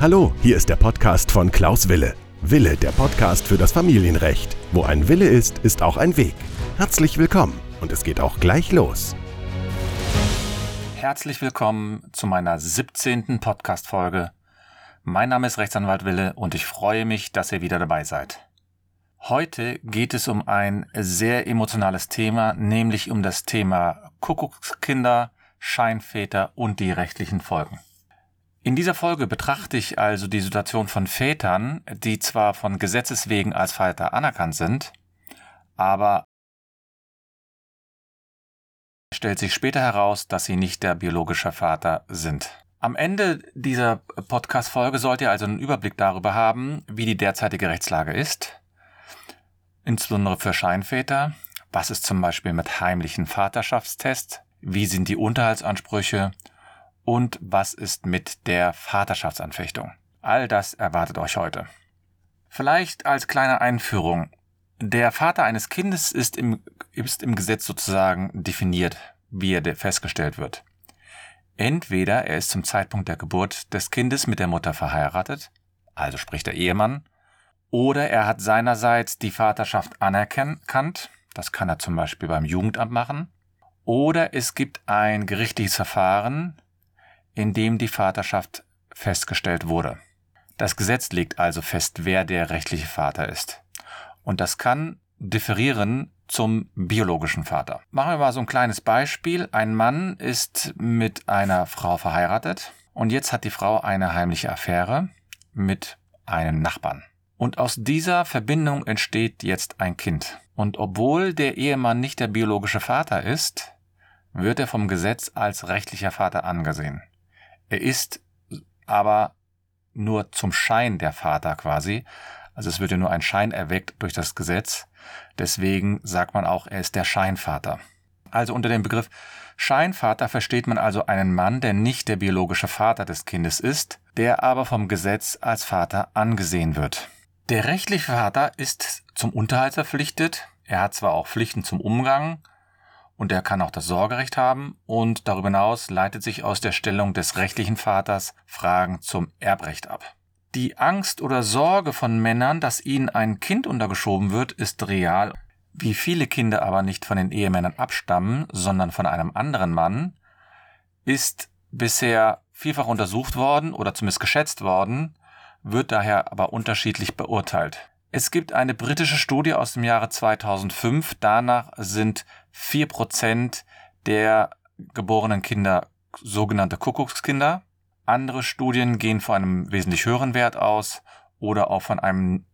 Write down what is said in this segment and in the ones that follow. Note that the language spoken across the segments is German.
Hallo, hier ist der Podcast von Klaus Wille. Wille, der Podcast für das Familienrecht. Wo ein Wille ist, ist auch ein Weg. Herzlich willkommen und es geht auch gleich los. Herzlich willkommen zu meiner 17. Podcast-Folge. Mein Name ist Rechtsanwalt Wille und ich freue mich, dass ihr wieder dabei seid. Heute geht es um ein sehr emotionales Thema, nämlich um das Thema Kuckuckskinder, Scheinväter und die rechtlichen Folgen. In dieser Folge betrachte ich also die Situation von Vätern, die zwar von Gesetzes wegen als Vater anerkannt sind, aber stellt sich später heraus, dass sie nicht der biologische Vater sind. Am Ende dieser Podcast-Folge sollt ihr also einen Überblick darüber haben, wie die derzeitige Rechtslage ist, insbesondere für Scheinväter. Was ist zum Beispiel mit heimlichen Vaterschaftstests? Wie sind die Unterhaltsansprüche? Und was ist mit der Vaterschaftsanfechtung. All das erwartet euch heute. Vielleicht als kleine Einführung. Der Vater eines Kindes ist im, ist im Gesetz sozusagen definiert, wie er festgestellt wird. Entweder er ist zum Zeitpunkt der Geburt des Kindes mit der Mutter verheiratet, also spricht der Ehemann, oder er hat seinerseits die Vaterschaft anerkannt, das kann er zum Beispiel beim Jugendamt machen, oder es gibt ein gerichtliches Verfahren, in dem die Vaterschaft festgestellt wurde. Das Gesetz legt also fest, wer der rechtliche Vater ist. Und das kann differieren zum biologischen Vater. Machen wir mal so ein kleines Beispiel. Ein Mann ist mit einer Frau verheiratet und jetzt hat die Frau eine heimliche Affäre mit einem Nachbarn. Und aus dieser Verbindung entsteht jetzt ein Kind. Und obwohl der Ehemann nicht der biologische Vater ist, wird er vom Gesetz als rechtlicher Vater angesehen. Er ist aber nur zum Schein der Vater quasi. Also es wird ja nur ein Schein erweckt durch das Gesetz. Deswegen sagt man auch, er ist der Scheinvater. Also unter dem Begriff Scheinvater versteht man also einen Mann, der nicht der biologische Vater des Kindes ist, der aber vom Gesetz als Vater angesehen wird. Der rechtliche Vater ist zum Unterhalt verpflichtet. Er hat zwar auch Pflichten zum Umgang, und er kann auch das Sorgerecht haben und darüber hinaus leitet sich aus der Stellung des rechtlichen Vaters Fragen zum Erbrecht ab. Die Angst oder Sorge von Männern, dass ihnen ein Kind untergeschoben wird, ist real. Wie viele Kinder aber nicht von den Ehemännern abstammen, sondern von einem anderen Mann, ist bisher vielfach untersucht worden oder zumindest geschätzt worden, wird daher aber unterschiedlich beurteilt. Es gibt eine britische Studie aus dem Jahre 2005. Danach sind vier Prozent der geborenen Kinder sogenannte Kuckuckskinder. Andere Studien gehen von einem wesentlich höheren Wert aus oder auch von einem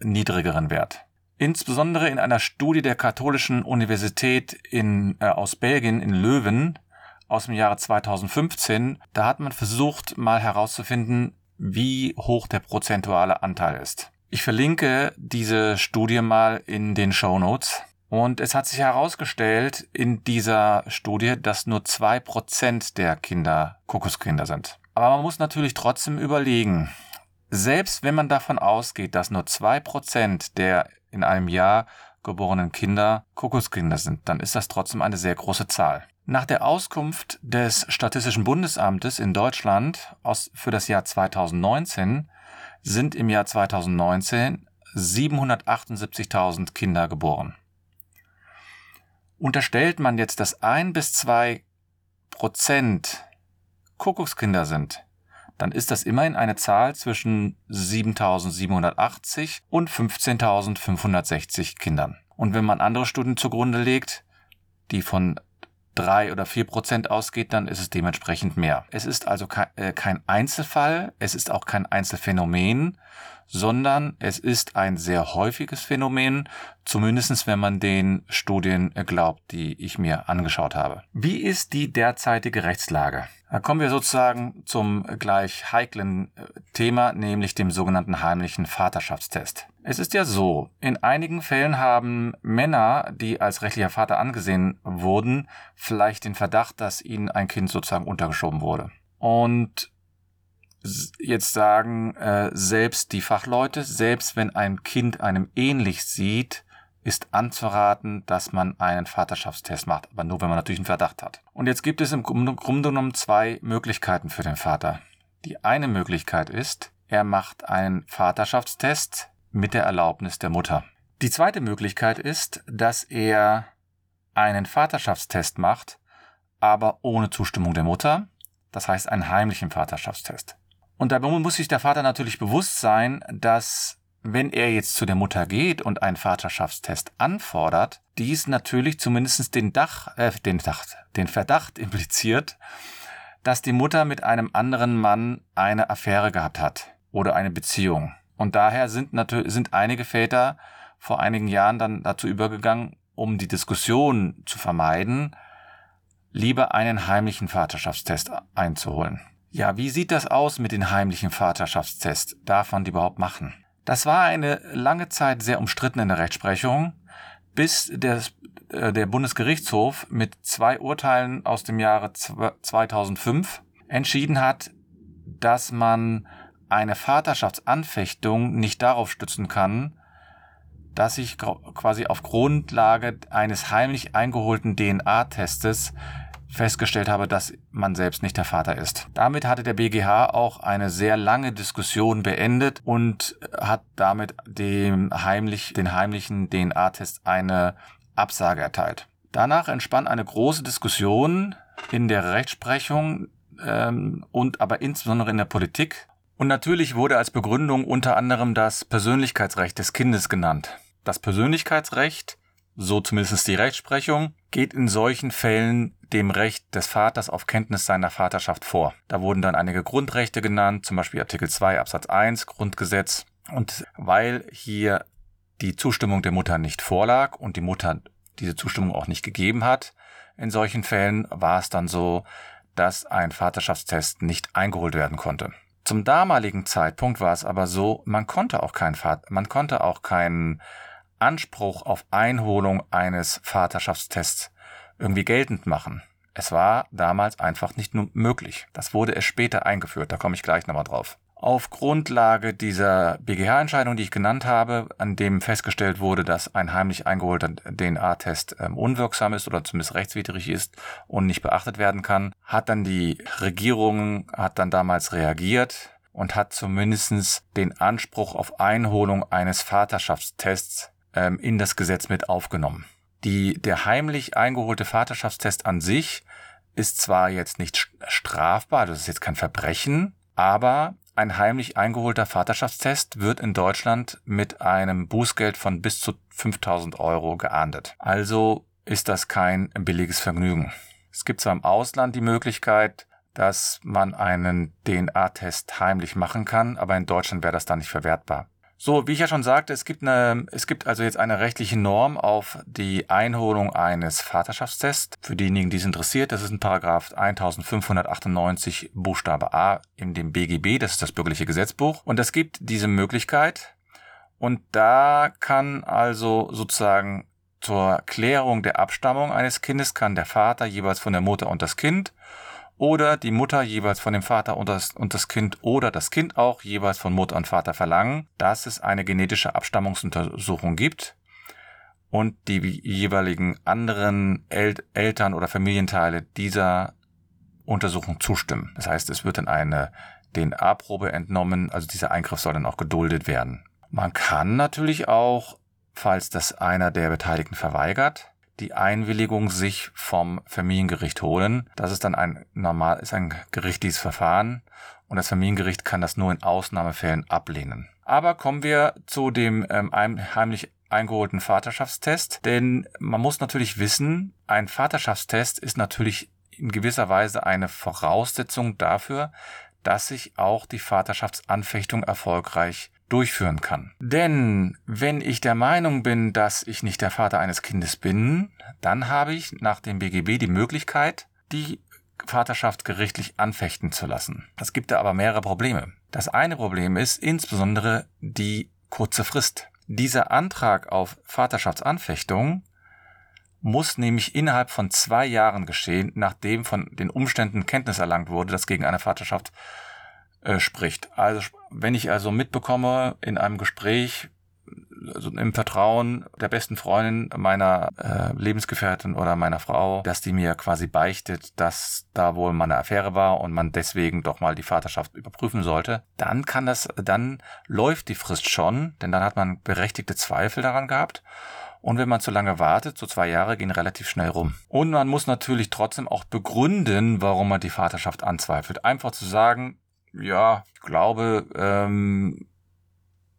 niedrigeren Wert. Insbesondere in einer Studie der Katholischen Universität in, äh, aus Belgien in Löwen aus dem Jahre 2015, da hat man versucht, mal herauszufinden, wie hoch der prozentuale Anteil ist. Ich verlinke diese Studie mal in den Show Notes. Und es hat sich herausgestellt in dieser Studie, dass nur zwei Prozent der Kinder Kokoskinder sind. Aber man muss natürlich trotzdem überlegen, selbst wenn man davon ausgeht, dass nur zwei Prozent der in einem Jahr geborenen Kinder Kokoskinder sind, dann ist das trotzdem eine sehr große Zahl. Nach der Auskunft des Statistischen Bundesamtes in Deutschland aus, für das Jahr 2019 sind im Jahr 2019 778.000 Kinder geboren. Unterstellt man jetzt, dass ein bis zwei Prozent Kuckuckskinder sind, dann ist das immerhin eine Zahl zwischen 7.780 und 15.560 Kindern. Und wenn man andere Studien zugrunde legt, die von drei oder vier Prozent ausgeht, dann ist es dementsprechend mehr. Es ist also äh, kein Einzelfall, es ist auch kein Einzelfenomen, sondern es ist ein sehr häufiges Phänomen, zumindestens wenn man den Studien glaubt, die ich mir angeschaut habe. Wie ist die derzeitige Rechtslage? Da kommen wir sozusagen zum gleich heiklen äh, Thema, nämlich dem sogenannten heimlichen Vaterschaftstest. Es ist ja so, in einigen Fällen haben Männer, die als rechtlicher Vater angesehen wurden, vielleicht den Verdacht, dass ihnen ein Kind sozusagen untergeschoben wurde. Und jetzt sagen äh, selbst die Fachleute, selbst wenn ein Kind einem ähnlich sieht, ist anzuraten, dass man einen Vaterschaftstest macht, aber nur wenn man natürlich einen Verdacht hat. Und jetzt gibt es im Grunde genommen zwei Möglichkeiten für den Vater. Die eine Möglichkeit ist, er macht einen Vaterschaftstest mit der Erlaubnis der Mutter. Die zweite Möglichkeit ist, dass er einen Vaterschaftstest macht, aber ohne Zustimmung der Mutter, das heißt einen heimlichen Vaterschaftstest. Und dabei muss sich der Vater natürlich bewusst sein, dass wenn er jetzt zu der Mutter geht und einen Vaterschaftstest anfordert, dies natürlich zumindest den Dach, äh, den Dach, den Verdacht impliziert, dass die Mutter mit einem anderen Mann eine Affäre gehabt hat oder eine Beziehung. Und daher sind natürlich, sind einige Väter vor einigen Jahren dann dazu übergegangen, um die Diskussion zu vermeiden, lieber einen heimlichen Vaterschaftstest einzuholen. Ja, wie sieht das aus mit den heimlichen Vaterschaftstests? Darf man die überhaupt machen? Das war eine lange Zeit sehr umstritten in der Rechtsprechung, bis der, äh, der Bundesgerichtshof mit zwei Urteilen aus dem Jahre 2005 entschieden hat, dass man eine Vaterschaftsanfechtung nicht darauf stützen kann, dass ich quasi auf Grundlage eines heimlich eingeholten DNA-Testes festgestellt habe, dass man selbst nicht der Vater ist. Damit hatte der BGH auch eine sehr lange Diskussion beendet und hat damit dem heimlich, den heimlichen DNA-Test eine Absage erteilt. Danach entspann eine große Diskussion in der Rechtsprechung ähm, und aber insbesondere in der Politik. Und natürlich wurde als Begründung unter anderem das Persönlichkeitsrecht des Kindes genannt. Das Persönlichkeitsrecht, so zumindest die Rechtsprechung, geht in solchen Fällen dem Recht des Vaters auf Kenntnis seiner Vaterschaft vor. Da wurden dann einige Grundrechte genannt, zum Beispiel Artikel 2 Absatz 1 Grundgesetz. Und weil hier die Zustimmung der Mutter nicht vorlag und die Mutter diese Zustimmung auch nicht gegeben hat, in solchen Fällen war es dann so, dass ein Vaterschaftstest nicht eingeholt werden konnte. Zum damaligen Zeitpunkt war es aber so, man konnte auch kein Vater, man konnte auch keinen Anspruch auf Einholung eines Vaterschaftstests irgendwie geltend machen. Es war damals einfach nicht möglich. Das wurde erst später eingeführt, da komme ich gleich nochmal drauf. Auf Grundlage dieser BGH-Entscheidung, die ich genannt habe, an dem festgestellt wurde, dass ein heimlich eingeholter DNA-Test ähm, unwirksam ist oder zumindest rechtswidrig ist und nicht beachtet werden kann, hat dann die Regierung, hat dann damals reagiert und hat zumindestens den Anspruch auf Einholung eines Vaterschaftstests ähm, in das Gesetz mit aufgenommen. Die, der heimlich eingeholte Vaterschaftstest an sich ist zwar jetzt nicht strafbar, das ist jetzt kein Verbrechen, aber ein heimlich eingeholter Vaterschaftstest wird in Deutschland mit einem Bußgeld von bis zu 5000 Euro geahndet. Also ist das kein billiges Vergnügen. Es gibt zwar im Ausland die Möglichkeit, dass man einen DNA-Test heimlich machen kann, aber in Deutschland wäre das dann nicht verwertbar. So, wie ich ja schon sagte, es gibt eine, es gibt also jetzt eine rechtliche Norm auf die Einholung eines Vaterschaftstests. Für diejenigen, die es interessiert, das ist ein Paragraph 1598 Buchstabe A in dem BGB, das ist das bürgerliche Gesetzbuch. Und es gibt diese Möglichkeit. Und da kann also sozusagen zur Klärung der Abstammung eines Kindes kann der Vater jeweils von der Mutter und das Kind oder die Mutter jeweils von dem Vater und das, und das Kind oder das Kind auch jeweils von Mutter und Vater verlangen, dass es eine genetische Abstammungsuntersuchung gibt und die jeweiligen anderen El Eltern oder Familienteile dieser Untersuchung zustimmen. Das heißt, es wird dann eine DNA-Probe entnommen, also dieser Eingriff soll dann auch geduldet werden. Man kann natürlich auch, falls das einer der Beteiligten verweigert, die Einwilligung sich vom Familiengericht holen. Das ist dann ein normal, ist ein gerichtliches Verfahren und das Familiengericht kann das nur in Ausnahmefällen ablehnen. Aber kommen wir zu dem ähm, heimlich eingeholten Vaterschaftstest, denn man muss natürlich wissen, ein Vaterschaftstest ist natürlich in gewisser Weise eine Voraussetzung dafür, dass sich auch die Vaterschaftsanfechtung erfolgreich durchführen kann. Denn wenn ich der Meinung bin, dass ich nicht der Vater eines Kindes bin, dann habe ich nach dem BGB die Möglichkeit, die Vaterschaft gerichtlich anfechten zu lassen. Es gibt da aber mehrere Probleme. Das eine Problem ist insbesondere die kurze Frist. Dieser Antrag auf Vaterschaftsanfechtung muss nämlich innerhalb von zwei Jahren geschehen, nachdem von den Umständen Kenntnis erlangt wurde, dass gegen eine Vaterschaft äh, spricht. Also wenn ich also mitbekomme in einem Gespräch, also im Vertrauen der besten Freundin meiner äh, Lebensgefährtin oder meiner Frau, dass die mir quasi beichtet, dass da wohl mal eine Affäre war und man deswegen doch mal die Vaterschaft überprüfen sollte, dann kann das, dann läuft die Frist schon, denn dann hat man berechtigte Zweifel daran gehabt. Und wenn man zu lange wartet, so zwei Jahre gehen relativ schnell rum. Und man muss natürlich trotzdem auch begründen, warum man die Vaterschaft anzweifelt. Einfach zu sagen, ja, ich glaube, ähm,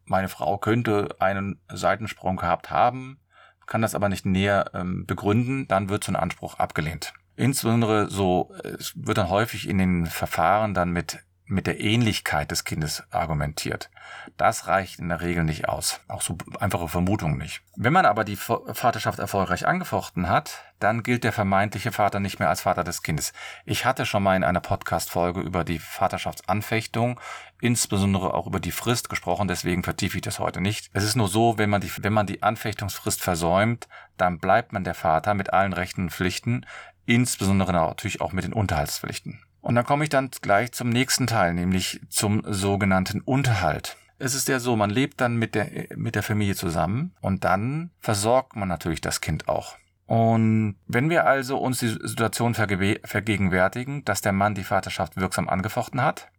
meine Frau könnte einen Seitensprung gehabt haben, kann das aber nicht näher ähm, begründen, dann wird so ein Anspruch abgelehnt. Insbesondere so, es wird dann häufig in den Verfahren dann mit mit der Ähnlichkeit des Kindes argumentiert. Das reicht in der Regel nicht aus. Auch so einfache Vermutung nicht. Wenn man aber die Vaterschaft erfolgreich angefochten hat, dann gilt der vermeintliche Vater nicht mehr als Vater des Kindes. Ich hatte schon mal in einer Podcast-Folge über die Vaterschaftsanfechtung, insbesondere auch über die Frist gesprochen, deswegen vertiefe ich das heute nicht. Es ist nur so, wenn man die, wenn man die Anfechtungsfrist versäumt, dann bleibt man der Vater mit allen Rechten und Pflichten, insbesondere natürlich auch mit den Unterhaltspflichten. Und dann komme ich dann gleich zum nächsten Teil, nämlich zum sogenannten Unterhalt. Es ist ja so, man lebt dann mit der, mit der Familie zusammen und dann versorgt man natürlich das Kind auch. Und wenn wir also uns die Situation vergegenwärtigen, dass der Mann die Vaterschaft wirksam angefochten hat,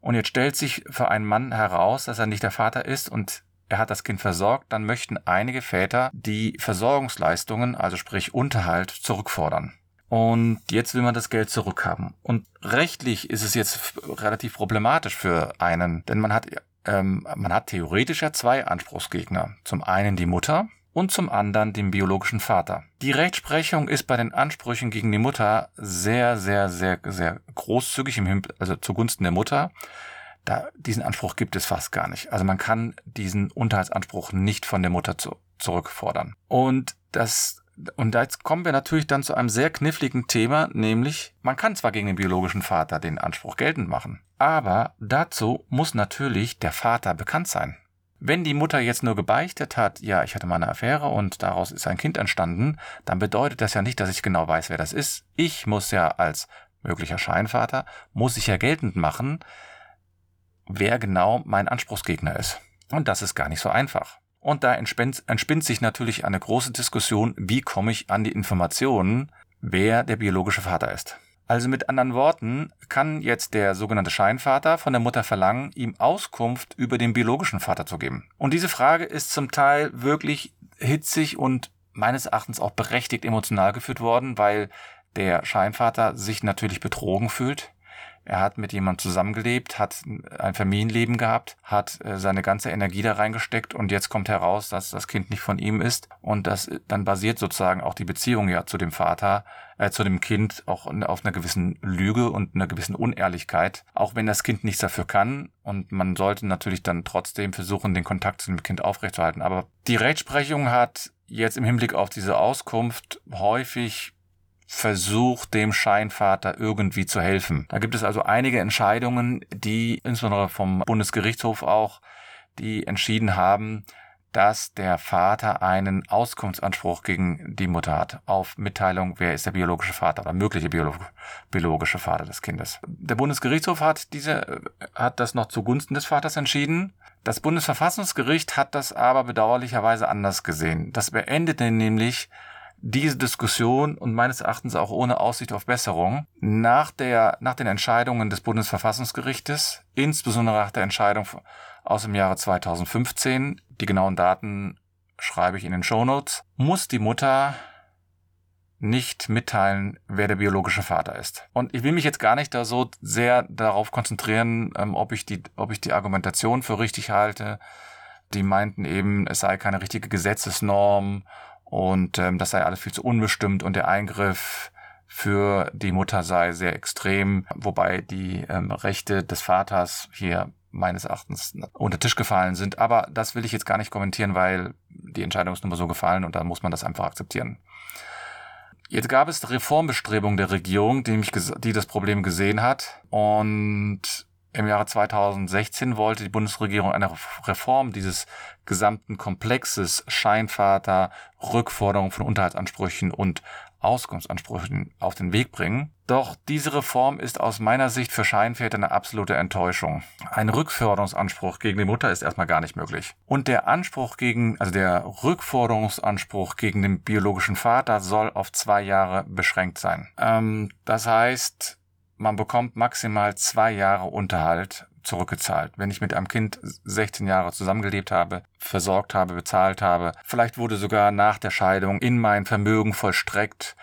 und jetzt stellt sich für einen Mann heraus, dass er nicht der Vater ist und er hat das Kind versorgt, dann möchten einige Väter die Versorgungsleistungen, also sprich Unterhalt, zurückfordern. Und jetzt will man das Geld zurückhaben. Und rechtlich ist es jetzt relativ problematisch für einen, denn man hat, ähm, man hat theoretisch ja zwei Anspruchsgegner. Zum einen die Mutter und zum anderen den biologischen Vater. Die Rechtsprechung ist bei den Ansprüchen gegen die Mutter sehr, sehr, sehr, sehr großzügig im Hinblick, also zugunsten der Mutter. Da, diesen Anspruch gibt es fast gar nicht. Also man kann diesen Unterhaltsanspruch nicht von der Mutter zu, zurückfordern. Und das und jetzt kommen wir natürlich dann zu einem sehr kniffligen Thema, nämlich man kann zwar gegen den biologischen Vater den Anspruch geltend machen, aber dazu muss natürlich der Vater bekannt sein. Wenn die Mutter jetzt nur gebeichtet hat, ja, ich hatte mal eine Affäre und daraus ist ein Kind entstanden, dann bedeutet das ja nicht, dass ich genau weiß, wer das ist. Ich muss ja als möglicher Scheinvater, muss ich ja geltend machen, wer genau mein Anspruchsgegner ist. Und das ist gar nicht so einfach. Und da entspinnt, entspinnt sich natürlich eine große Diskussion, wie komme ich an die Informationen, wer der biologische Vater ist. Also mit anderen Worten kann jetzt der sogenannte Scheinvater von der Mutter verlangen, ihm Auskunft über den biologischen Vater zu geben. Und diese Frage ist zum Teil wirklich hitzig und meines Erachtens auch berechtigt emotional geführt worden, weil der Scheinvater sich natürlich betrogen fühlt. Er hat mit jemandem zusammengelebt, hat ein Familienleben gehabt, hat äh, seine ganze Energie da reingesteckt und jetzt kommt heraus, dass das Kind nicht von ihm ist und das dann basiert sozusagen auch die Beziehung ja zu dem Vater, äh, zu dem Kind auch auf einer gewissen Lüge und einer gewissen Unehrlichkeit, auch wenn das Kind nichts dafür kann und man sollte natürlich dann trotzdem versuchen, den Kontakt zu dem Kind aufrechtzuerhalten. Aber die Rechtsprechung hat jetzt im Hinblick auf diese Auskunft häufig versucht, dem Scheinvater irgendwie zu helfen. Da gibt es also einige Entscheidungen, die insbesondere vom Bundesgerichtshof auch, die entschieden haben, dass der Vater einen Auskunftsanspruch gegen die Mutter hat auf Mitteilung, wer ist der biologische Vater oder mögliche biologische Vater des Kindes. Der Bundesgerichtshof hat diese, hat das noch zugunsten des Vaters entschieden. Das Bundesverfassungsgericht hat das aber bedauerlicherweise anders gesehen. Das beendete nämlich diese Diskussion und meines Erachtens auch ohne Aussicht auf Besserung nach der, nach den Entscheidungen des Bundesverfassungsgerichtes, insbesondere nach der Entscheidung aus dem Jahre 2015, die genauen Daten schreibe ich in den Shownotes, muss die Mutter nicht mitteilen, wer der biologische Vater ist. Und ich will mich jetzt gar nicht da so sehr darauf konzentrieren, ähm, ob ich die, ob ich die Argumentation für richtig halte. Die meinten eben, es sei keine richtige Gesetzesnorm und ähm, das sei alles viel zu unbestimmt und der Eingriff für die Mutter sei sehr extrem, wobei die ähm, Rechte des Vaters hier meines Erachtens unter Tisch gefallen sind. Aber das will ich jetzt gar nicht kommentieren, weil die Entscheidung ist nun mal so gefallen und da muss man das einfach akzeptieren. Jetzt gab es Reformbestrebungen der Regierung, die, mich, die das Problem gesehen hat und im Jahre 2016 wollte die Bundesregierung eine Reform dieses gesamten Komplexes Scheinvater, Rückforderung von Unterhaltsansprüchen und Auskunftsansprüchen auf den Weg bringen. Doch diese Reform ist aus meiner Sicht für Scheinväter eine absolute Enttäuschung. Ein Rückforderungsanspruch gegen die Mutter ist erstmal gar nicht möglich. Und der Anspruch gegen, also der Rückforderungsanspruch gegen den biologischen Vater soll auf zwei Jahre beschränkt sein. Ähm, das heißt, man bekommt maximal zwei Jahre Unterhalt zurückgezahlt. Wenn ich mit einem Kind 16 Jahre zusammengelebt habe, versorgt habe, bezahlt habe, vielleicht wurde sogar nach der Scheidung in mein Vermögen vollstreckt,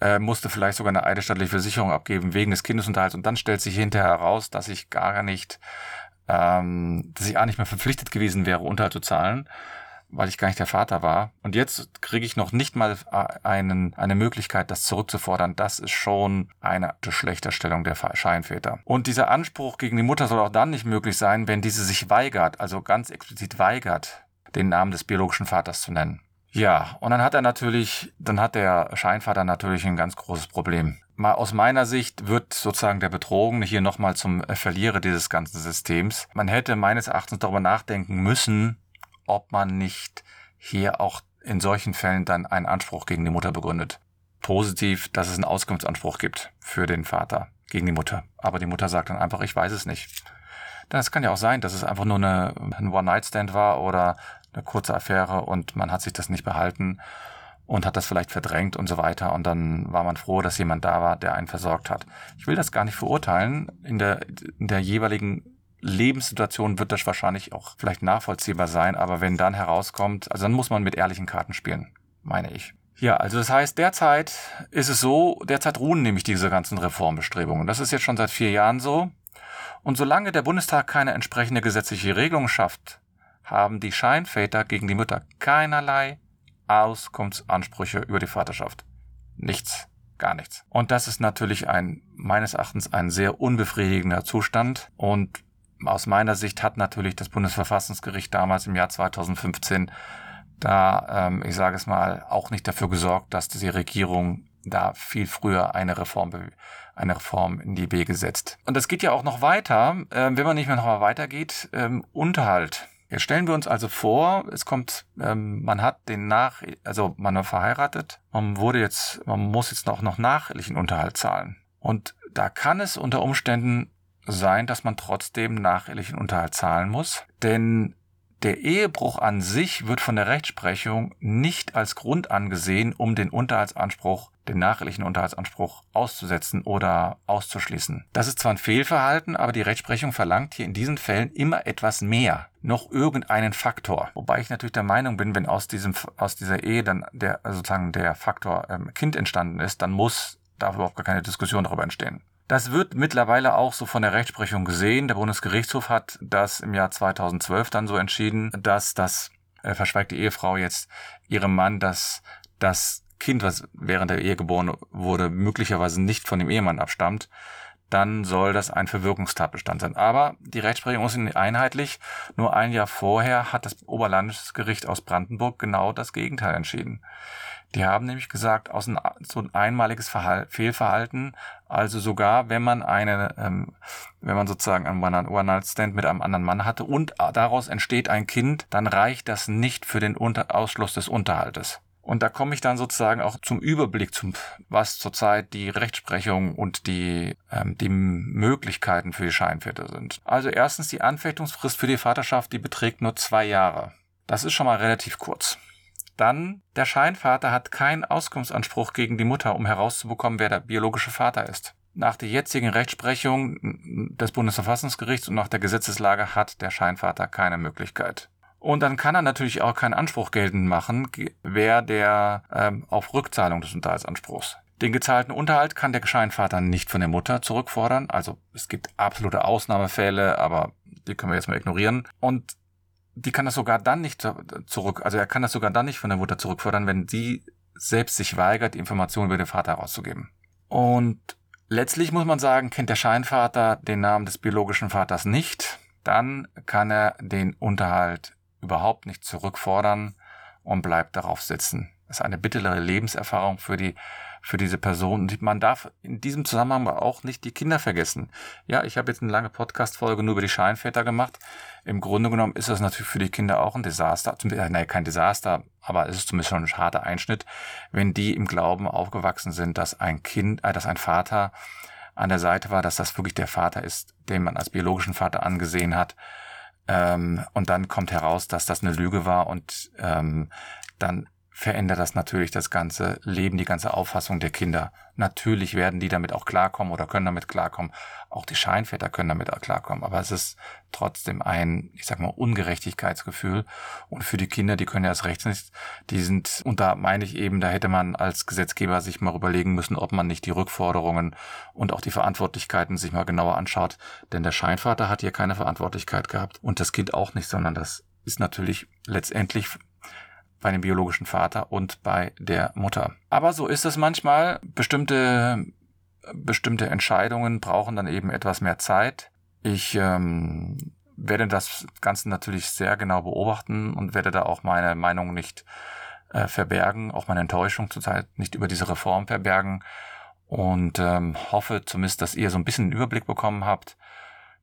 äh, musste vielleicht sogar eine eidesstattliche Versicherung abgeben wegen des Kindesunterhalts und dann stellt sich hinterher heraus, dass ich gar nicht, ähm, dass ich auch nicht mehr verpflichtet gewesen wäre, Unterhalt zu zahlen, weil ich gar nicht der Vater war. Und jetzt kriege ich noch nicht mal einen, eine Möglichkeit, das zurückzufordern. Das ist schon eine schlechte Stellung der Scheinväter. Und dieser Anspruch gegen die Mutter soll auch dann nicht möglich sein, wenn diese sich weigert, also ganz explizit weigert, den Namen des biologischen Vaters zu nennen. Ja, und dann hat er natürlich, dann hat der Scheinvater natürlich ein ganz großes Problem. Mal aus meiner Sicht wird sozusagen der Betrogene hier nochmal zum Verlierer dieses ganzen Systems. Man hätte meines Erachtens darüber nachdenken müssen, ob man nicht hier auch in solchen Fällen dann einen Anspruch gegen die Mutter begründet. Positiv, dass es einen Auskunftsanspruch gibt für den Vater gegen die Mutter. Aber die Mutter sagt dann einfach, ich weiß es nicht. Das kann ja auch sein, dass es einfach nur eine, ein One-Night-Stand war oder eine kurze Affäre und man hat sich das nicht behalten und hat das vielleicht verdrängt und so weiter. Und dann war man froh, dass jemand da war, der einen versorgt hat. Ich will das gar nicht verurteilen. In der, in der jeweiligen Lebenssituation wird das wahrscheinlich auch vielleicht nachvollziehbar sein, aber wenn dann herauskommt, also dann muss man mit ehrlichen Karten spielen, meine ich. Ja, also das heißt, derzeit ist es so, derzeit ruhen nämlich diese ganzen Reformbestrebungen. Das ist jetzt schon seit vier Jahren so. Und solange der Bundestag keine entsprechende gesetzliche Regelung schafft, haben die Scheinväter gegen die Mütter keinerlei Auskunftsansprüche über die Vaterschaft. Nichts, gar nichts. Und das ist natürlich ein, meines Erachtens, ein sehr unbefriedigender Zustand. Und aus meiner Sicht hat natürlich das Bundesverfassungsgericht damals im Jahr 2015 da, ähm, ich sage es mal, auch nicht dafür gesorgt, dass die Regierung da viel früher eine Reform, eine Reform in die Wege setzt. Und das geht ja auch noch weiter, äh, wenn man nicht mehr noch mal weitergeht, ähm, Unterhalt. Jetzt stellen wir uns also vor, es kommt, ähm, man hat den nach, also man war verheiratet, man wurde jetzt, man muss jetzt noch noch nachehelichen Unterhalt zahlen. Und da kann es unter Umständen sein, dass man trotzdem nachehelichen Unterhalt zahlen muss, denn der Ehebruch an sich wird von der Rechtsprechung nicht als Grund angesehen, um den Unterhaltsanspruch, den nachehelichen Unterhaltsanspruch auszusetzen oder auszuschließen. Das ist zwar ein Fehlverhalten, aber die Rechtsprechung verlangt hier in diesen Fällen immer etwas mehr, noch irgendeinen Faktor. Wobei ich natürlich der Meinung bin, wenn aus diesem aus dieser Ehe dann der sozusagen der Faktor ähm, Kind entstanden ist, dann muss darf überhaupt gar keine Diskussion darüber entstehen. Das wird mittlerweile auch so von der Rechtsprechung gesehen. Der Bundesgerichtshof hat das im Jahr 2012 dann so entschieden, dass das äh, verschweigte Ehefrau jetzt ihrem Mann das, das Kind, was während der Ehe geboren wurde, möglicherweise nicht von dem Ehemann abstammt, dann soll das ein Verwirkungstatbestand sein. Aber die Rechtsprechung ist einheitlich. Nur ein Jahr vorher hat das Oberlandesgericht aus Brandenburg genau das Gegenteil entschieden. Die haben nämlich gesagt, aus ein, so ein einmaliges Verhal Fehlverhalten, also sogar wenn man eine, ähm, wenn man sozusagen einen One-Night-Stand mit einem anderen Mann hatte und daraus entsteht ein Kind, dann reicht das nicht für den Unter Ausschluss des Unterhaltes. Und da komme ich dann sozusagen auch zum Überblick, zum, was zurzeit die Rechtsprechung und die, ähm, die Möglichkeiten für die Scheinväter sind. Also erstens die Anfechtungsfrist für die Vaterschaft, die beträgt nur zwei Jahre. Das ist schon mal relativ kurz. Dann, der Scheinvater hat keinen Auskunftsanspruch gegen die Mutter, um herauszubekommen, wer der biologische Vater ist. Nach der jetzigen Rechtsprechung des Bundesverfassungsgerichts und nach der Gesetzeslage hat der Scheinvater keine Möglichkeit. Und dann kann er natürlich auch keinen Anspruch geltend machen, wer der ähm, auf Rückzahlung des Unterhaltsanspruchs. Den gezahlten Unterhalt kann der Scheinvater nicht von der Mutter zurückfordern. Also es gibt absolute Ausnahmefälle, aber die können wir jetzt mal ignorieren. Und die kann das sogar dann nicht zurück, also er kann das sogar dann nicht von der Mutter zurückfordern, wenn sie selbst sich weigert, die Informationen über den Vater herauszugeben. Und letztlich muss man sagen, kennt der Scheinvater den Namen des biologischen Vaters nicht, dann kann er den Unterhalt überhaupt nicht zurückfordern und bleibt darauf sitzen. Das ist eine bittere Lebenserfahrung für die für diese Person. Man darf in diesem Zusammenhang auch nicht die Kinder vergessen. Ja, ich habe jetzt eine lange Podcast-Folge nur über die Scheinväter gemacht. Im Grunde genommen ist das natürlich für die Kinder auch ein Desaster. Äh, nein, kein Desaster, aber es ist zumindest schon ein harter Einschnitt, wenn die im Glauben aufgewachsen sind, dass ein Kind, äh, dass ein Vater an der Seite war, dass das wirklich der Vater ist, den man als biologischen Vater angesehen hat. Ähm, und dann kommt heraus, dass das eine Lüge war und ähm, dann verändert das natürlich das ganze Leben, die ganze Auffassung der Kinder. Natürlich werden die damit auch klarkommen oder können damit klarkommen. Auch die Scheinväter können damit auch klarkommen. Aber es ist trotzdem ein, ich sag mal, Ungerechtigkeitsgefühl. Und für die Kinder, die können ja erst recht nicht, die sind, und da meine ich eben, da hätte man als Gesetzgeber sich mal überlegen müssen, ob man nicht die Rückforderungen und auch die Verantwortlichkeiten sich mal genauer anschaut. Denn der Scheinvater hat hier keine Verantwortlichkeit gehabt und das Kind auch nicht, sondern das ist natürlich letztendlich bei dem biologischen Vater und bei der Mutter. Aber so ist es manchmal. Bestimmte, bestimmte Entscheidungen brauchen dann eben etwas mehr Zeit. Ich ähm, werde das Ganze natürlich sehr genau beobachten und werde da auch meine Meinung nicht äh, verbergen, auch meine Enttäuschung zurzeit nicht über diese Reform verbergen und ähm, hoffe zumindest, dass ihr so ein bisschen einen Überblick bekommen habt,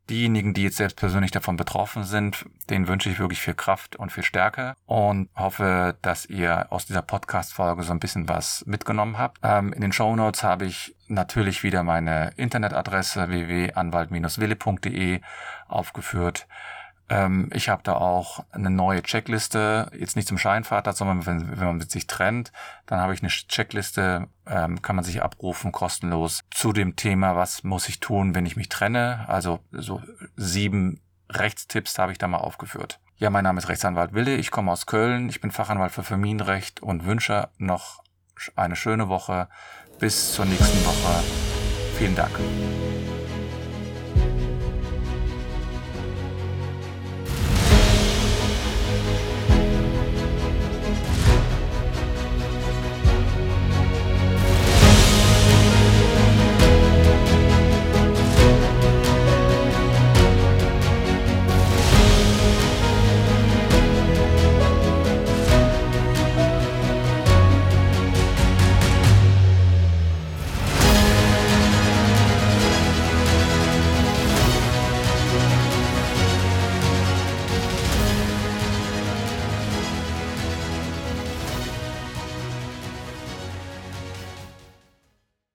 Diejenigen, die jetzt selbst persönlich davon betroffen sind, denen wünsche ich wirklich viel Kraft und viel Stärke und hoffe, dass ihr aus dieser Podcast-Folge so ein bisschen was mitgenommen habt. Ähm, in den Show Notes habe ich natürlich wieder meine Internetadresse www.anwalt-wille.de aufgeführt. Ähm, ich habe da auch eine neue Checkliste, jetzt nicht zum Scheinvater, sondern wenn, wenn man sich trennt, dann habe ich eine Checkliste, ähm, kann man sich abrufen, kostenlos, zu dem Thema, was muss ich tun, wenn ich mich trenne. Also so sieben Rechtstipps habe ich da mal aufgeführt. Ja, mein Name ist Rechtsanwalt Wille, ich komme aus Köln, ich bin Fachanwalt für Familienrecht und wünsche noch eine schöne Woche. Bis zur nächsten Woche. Vielen Dank.